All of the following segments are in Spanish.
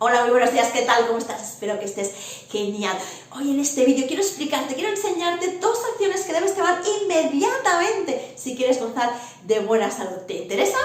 Hola, muy buenos días, ¿qué tal? ¿Cómo estás? Espero que estés genial. Hoy en este vídeo quiero explicarte, quiero enseñarte dos acciones que debes tomar inmediatamente si quieres gozar de buena salud. ¿Te interesa?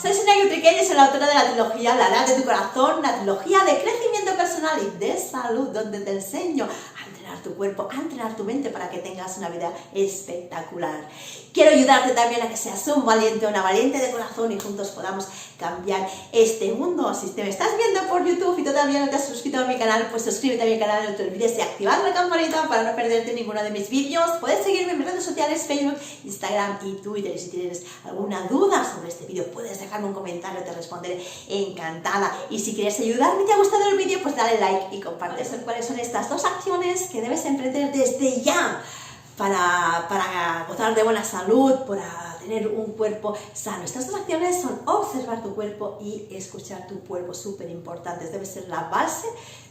Soy Sonia Gutriquelli, soy la autora de la trilogía La Edad de tu Corazón, una trilogía de crecimiento personal y de salud, donde te enseño a entrenar tu cuerpo, a entrenar tu mente para que tengas una vida espectacular. Quiero ayudarte también a que seas un valiente, una valiente de corazón y juntos podamos cambiar este mundo. Si te me estás viendo por YouTube y todavía no te has suscrito a mi canal, pues suscríbete a mi canal, no te olvides de activar la campanita para no perderte ninguno de mis vídeos. Puedes seguirme en mis redes sociales, Facebook, Instagram y Twitter. Y si tienes alguna duda sobre este vídeo, puedes dejarme un comentario, te responderé encantada. Y si quieres ayudarme y te ha gustado el vídeo, pues dale like y comparte. ¿Cuáles son estas dos acciones que debes emprender desde ya? para, gozar de buena salud, para tener un cuerpo sano. Estas dos acciones son observar tu cuerpo y escuchar tu cuerpo, súper importantes. Debe ser la base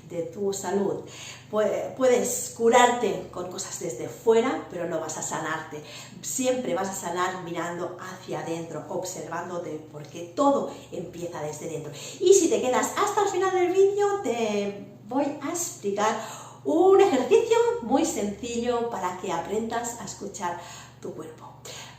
de tu salud. Puedes curarte con cosas desde fuera, pero no vas a sanarte. Siempre vas a sanar mirando hacia adentro, observándote, porque todo empieza desde dentro. Y si te quedas hasta el final del vídeo, te voy a explicar un ejercicio muy sencillo para que aprendas a escuchar tu cuerpo.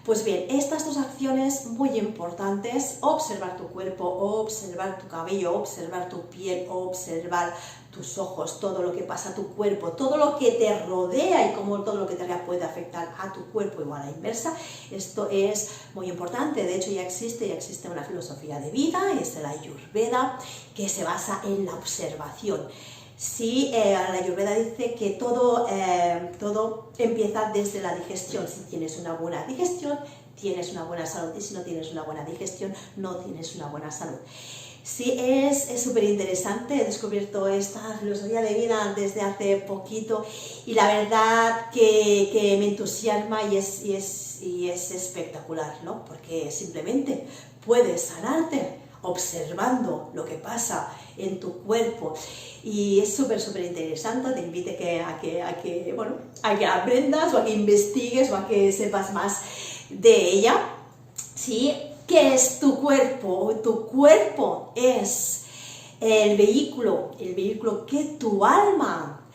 Pues bien, estas dos acciones muy importantes, observar tu cuerpo, observar tu cabello, observar tu piel, observar tus ojos, todo lo que pasa a tu cuerpo, todo lo que te rodea y cómo todo lo que te rodea puede afectar a tu cuerpo igual a la inversa. Esto es muy importante, de hecho ya existe, ya existe una filosofía de vida, es la Ayurveda, que se basa en la observación. Sí, eh, la Ayurveda dice que todo, eh, todo empieza desde la digestión. Si tienes una buena digestión, tienes una buena salud. Y si no tienes una buena digestión, no tienes una buena salud. Sí, es súper interesante, he descubierto esta filosofía de vida desde hace poquito y la verdad que, que me entusiasma y es, y, es, y es espectacular, ¿no? Porque simplemente puedes sanarte observando lo que pasa en tu cuerpo y es súper, súper interesante, te invite que, a, que, a, que, bueno, a que aprendas o a que investigues o a que sepas más de ella. ¿Sí? ¿Qué es tu cuerpo? Tu cuerpo es el vehículo, el vehículo que tu alma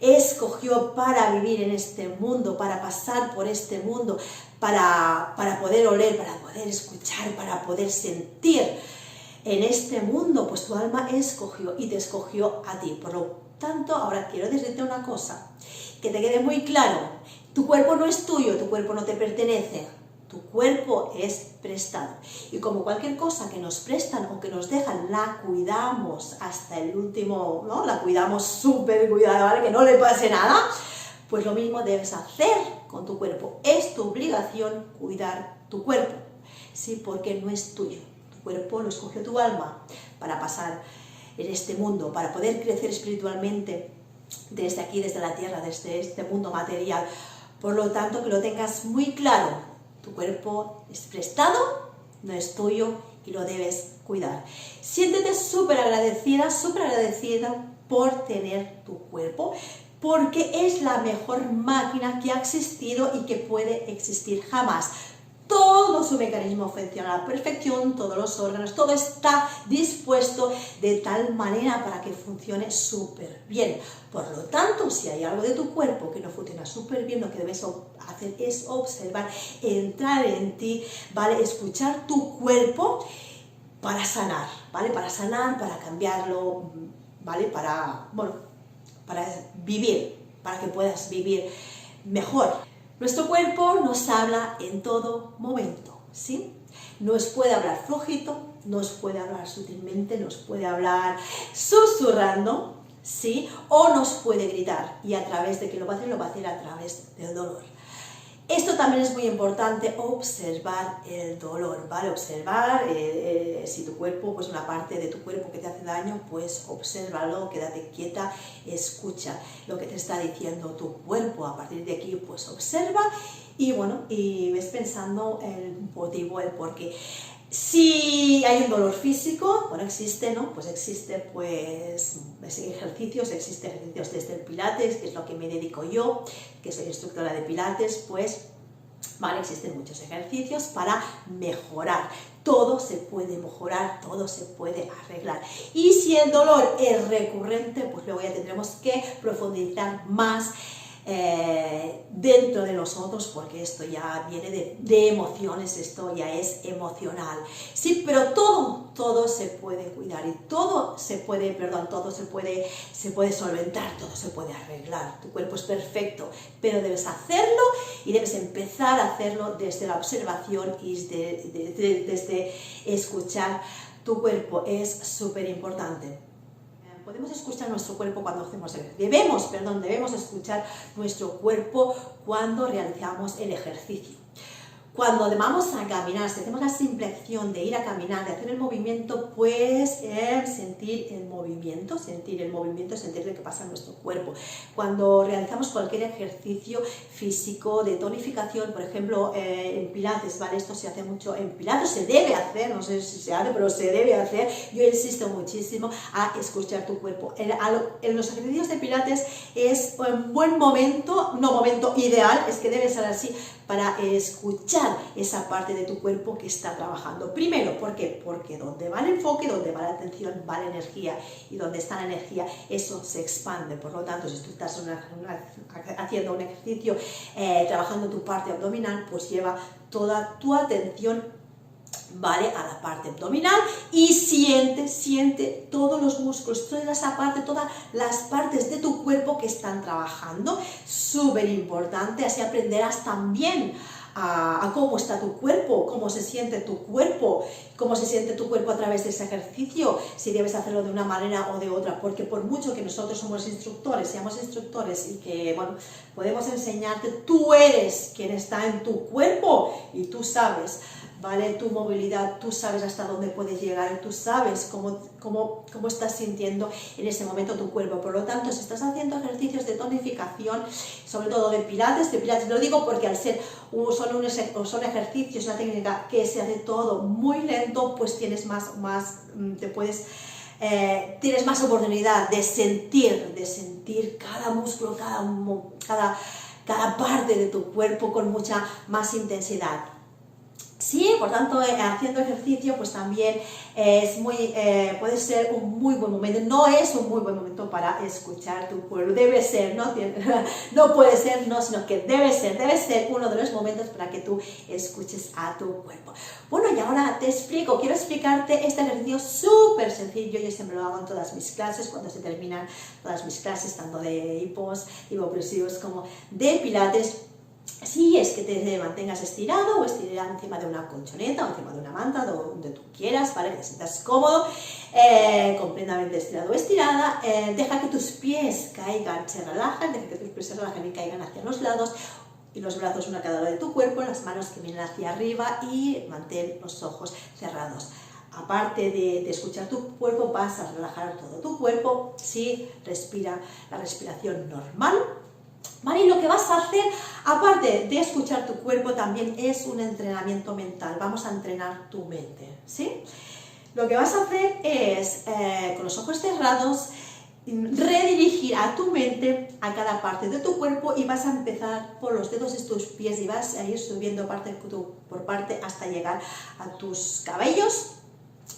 escogió para vivir en este mundo, para pasar por este mundo, para, para poder oler, para poder escuchar, para poder sentir en este mundo, pues tu alma escogió y te escogió a ti. Por lo tanto, ahora quiero decirte una cosa, que te quede muy claro, tu cuerpo no es tuyo, tu cuerpo no te pertenece, tu cuerpo es prestado. Y como cualquier cosa que nos prestan o que nos dejan, la cuidamos hasta el último, ¿no? La cuidamos súper cuidada, ¿vale? Que no le pase nada. Pues lo mismo debes hacer con tu cuerpo. Es tu obligación cuidar tu cuerpo, ¿sí? Porque no es tuyo cuerpo lo escogió tu alma para pasar en este mundo, para poder crecer espiritualmente desde aquí, desde la tierra, desde este mundo material. Por lo tanto, que lo tengas muy claro, tu cuerpo es prestado, no es tuyo y lo debes cuidar. Siéntete súper agradecida, súper agradecida por tener tu cuerpo, porque es la mejor máquina que ha existido y que puede existir jamás todo su mecanismo funciona a la perfección, todos los órganos, todo está dispuesto de tal manera para que funcione súper bien. Por lo tanto, si hay algo de tu cuerpo que no funciona súper bien, lo que debes hacer es observar, entrar en ti, ¿vale? Escuchar tu cuerpo para sanar, ¿vale? Para sanar, para cambiarlo, ¿vale? Para, bueno, para vivir, para que puedas vivir mejor. Nuestro cuerpo nos habla en todo momento, ¿sí? Nos puede hablar flojito, nos puede hablar sutilmente, nos puede hablar susurrando, ¿sí? O nos puede gritar y a través de que lo va a hacer, lo va a hacer a través del dolor. Esto también es muy importante, observar el dolor, ¿vale? Observar eh, eh, si tu cuerpo, pues una parte de tu cuerpo que te hace daño, pues obsérvalo, quédate quieta, escucha lo que te está diciendo tu cuerpo. A partir de aquí, pues observa y bueno, y ves pensando el motivo, el porqué. Si hay un dolor físico, bueno, existe, ¿no? Pues existe, pues, ejercicios, existen ejercicios desde el Pilates, que es lo que me dedico yo, que soy instructora de Pilates, pues, vale, existen muchos ejercicios para mejorar todo se puede mejorar, todo se puede arreglar. Y si el dolor es recurrente, pues luego ya tendremos que profundizar más eh, dentro de nosotros, porque esto ya viene de, emociones, esto ya es emocional. Sí, pero todo, todo se puede cuidar y todo se puede, perdón, todo se puede, se puede solventar, todo se puede arreglar. Tu cuerpo es perfecto, pero debes hacerlo y debes empezar a hacerlo desde la observación y desde escuchar tu cuerpo. Es súper importante podemos escuchar nuestro cuerpo cuando hacemos el debemos, perdón, debemos escuchar nuestro cuerpo cuando realizamos el ejercicio. Cuando vamos a caminar, si hacemos la simple acción de ir a caminar, de hacer el movimiento, pues sentir el movimiento, sentir el movimiento, sentir lo que pasa en nuestro cuerpo. Cuando realizamos cualquier ejercicio físico de tonificación, por ejemplo, eh, en pilates, ¿vale? Esto se hace mucho en pilates, se debe hacer, no sé si se hace, pero se debe hacer. Yo insisto muchísimo a escuchar tu cuerpo. En, en los ejercicios de pilates es un buen momento, no momento ideal, es que debe ser así, para escuchar esa parte de tu cuerpo que está trabajando. Primero, ¿por qué? Porque donde va el enfoque, donde va la atención, va la energía y donde está la energía, eso se expande. Por lo tanto, si tú estás haciendo un ejercicio, eh, trabajando tu parte abdominal, pues lleva toda tu atención ¿vale? A la parte abdominal y siente, siente todos los músculos, toda esa parte, todas las partes de tu cuerpo que están trabajando. Súper importante, así aprenderás también a, cómo está tu cuerpo, cómo se siente tu cuerpo, cómo se siente tu cuerpo a través de ese ejercicio, si debes hacerlo de una manera o de otra, porque por mucho que nosotros somos instructores, seamos instructores y que, bueno, podemos enseñarte, tú eres quien está en tu cuerpo y tú sabes Tu movilidad, tú sabes hasta dónde puedes llegar, tú sabes cómo, cómo, cómo estás sintiendo en ese momento tu cuerpo. Por lo tanto, si estás haciendo ejercicios de tonificación, sobre todo de pilates, de pilates, lo digo porque al ser un, son ejercicios, una técnica que se hace todo muy lento, pues tienes más, más mm, te puedes... Eh, tienes más oportunidad de sentir, de sentir cada músculo, cada, cada, cada parte de tu cuerpo con mucha más intensidad. Sí, por tanto, eh, haciendo ejercicio, pues también es muy, eh, puede ser un muy buen momento. No es un muy buen momento para escuchar tu cuerpo. Debe ser, no, no puede ser, no, sino que debe ser, debe ser uno de los momentos para que tú escuches a tu cuerpo. Bueno, y ahora te explico, quiero explicarte este ejercicio súper sencillo. Yo siempre lo hago en todas mis clases, cuando se terminan todas mis clases, tanto de hipos, hipopresivos como de pilates si es que te mantengas estirado o estirado encima de una colchoneta o encima de una manta, donde tú quieras, ¿vale? Que te sientas cómodo, eh, completamente estirado o estirada, eh, deja que tus pies caigan, se relajan, deja que tus pies se relajen y caigan hacia los lados y los brazos uno a cada lado de tu cuerpo, las manos que vienen hacia arriba y mantén los ojos cerrados. Aparte de, de, escuchar tu cuerpo, vas a relajar todo tu cuerpo, sí, respira la respiración normal, y lo que vas a hacer, aparte de escuchar tu cuerpo, también es un entrenamiento mental. Vamos a entrenar tu mente, ¿sí? Lo que vas a hacer es, eh, con los ojos cerrados, redirigir a tu mente a cada parte de tu cuerpo y vas a empezar por los dedos de tus pies y vas a ir subiendo parte por parte hasta llegar a tus cabellos,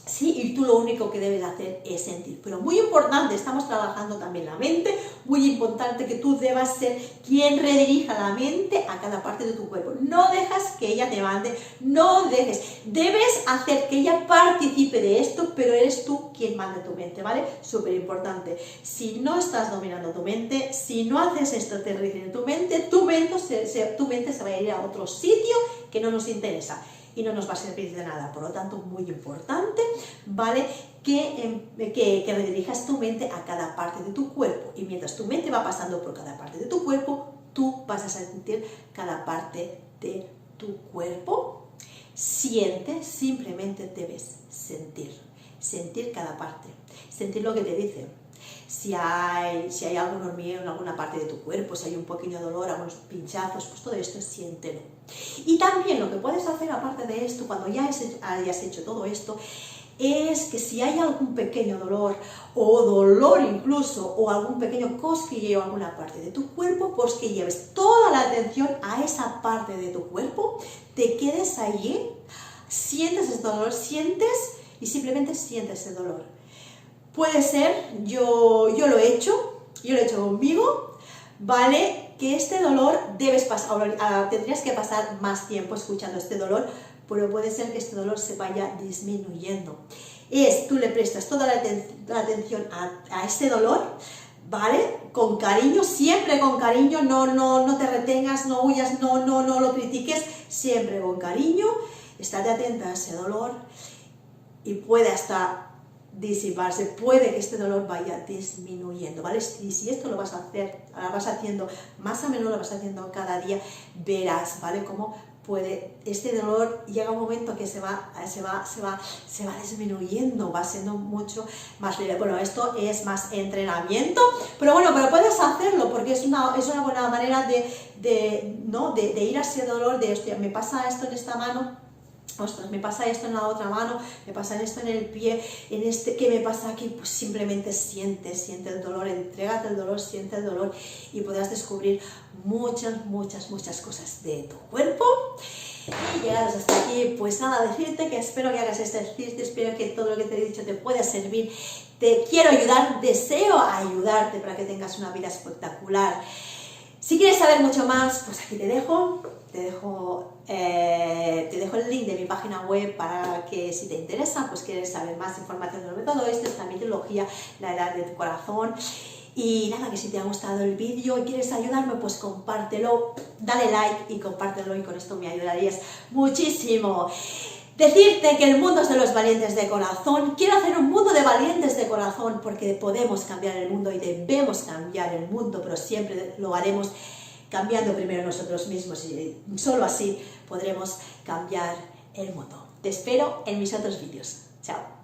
Sí, y tú lo único que debes hacer es sentir. Pero muy importante, estamos trabajando también la mente, muy importante que tú debas ser quien redirija la mente a cada parte de tu cuerpo. No dejas que ella te mande, no dejes. Debes hacer que ella participe de esto, pero eres tú quien manda tu mente, ¿vale? Súper importante. Si no estás dominando tu mente, si no haces esto, te en tu mente, tu mente, se, tu mente se va a ir a otro sitio que no nos interesa y no nos va a servir de nada. Por lo tanto, muy importante, ¿vale? Que, em, que, que redirijas tu mente a cada parte de tu cuerpo. Y mientras tu mente va pasando por cada parte de tu cuerpo, tú vas a sentir cada parte de tu cuerpo. Siente, simplemente debes sentir. Sentir cada parte. Sentir lo que te dice si hay, si hay algo hormigueo en alguna parte de tu cuerpo, si hay un pequeño dolor, algunos pinchazos, pues todo esto siéntelo. Y también lo que puedes hacer aparte de esto, cuando ya hayas hecho todo esto, es que si hay algún pequeño dolor o dolor incluso o algún pequeño cosquilleo en alguna parte de tu cuerpo, pues que lleves toda la atención a esa parte de tu cuerpo, te quedes allí sientes ese dolor, sientes y simplemente sientes ese dolor. Puede ser, yo, yo lo he hecho, yo lo he hecho conmigo, ¿vale? Que este dolor debes pasar, ah, tendrías que pasar más tiempo escuchando este dolor, pero puede ser que este dolor se vaya disminuyendo. Es, tú le prestas toda la, atención a, este dolor, ¿vale? Con cariño, siempre con cariño, no, no, no te retengas, no huyas, no, no, no lo critiques, siempre con cariño, estate atenta a ese dolor y puede hasta disiparse, puede que este dolor vaya disminuyendo, ¿vale? Y si esto lo vas a hacer, lo vas haciendo más a menudo, lo vas haciendo cada día, verás, ¿vale? Cómo puede, este dolor llega un momento que se va, se va, se va, se va disminuyendo, va siendo mucho más libre. Bueno, esto es más entrenamiento, pero bueno, pero puedes hacerlo porque es una, es una buena manera de, de, ¿no? de, de ir a ese dolor, de, esto, me pasa esto en esta mano, ostras, me pasa esto en la otra mano, me pasa esto en el pie, en este, ¿qué me pasa aquí? Pues simplemente siente, siente el dolor, entrégate el dolor, siente el dolor y podrás descubrir muchas, muchas, muchas cosas de tu cuerpo. Y llegados hasta aquí, pues nada, decirte que espero que hagas este ejercicio, espero que todo lo que te he dicho te pueda servir. Te quiero ayudar, deseo ayudarte para que tengas una vida espectacular. Si quieres saber mucho más, pues aquí te dejo, te dejo, eh, te dejo el link de mi página web para que si te interesa, pues quieres saber más información sobre todo esto, esta mitología, la edad de tu corazón. Y nada, que si te ha gustado el vídeo y quieres ayudarme, pues compártelo, dale like y compártelo y con esto me ayudarías muchísimo. Decirte que el mundo es de los valientes de corazón. Quiero hacer un mundo de valientes de corazón porque podemos cambiar el mundo y debemos cambiar el mundo, pero siempre lo haremos cambiando primero nosotros mismos y solo así podremos cambiar el mundo. Te espero en mis otros vídeos. Chao.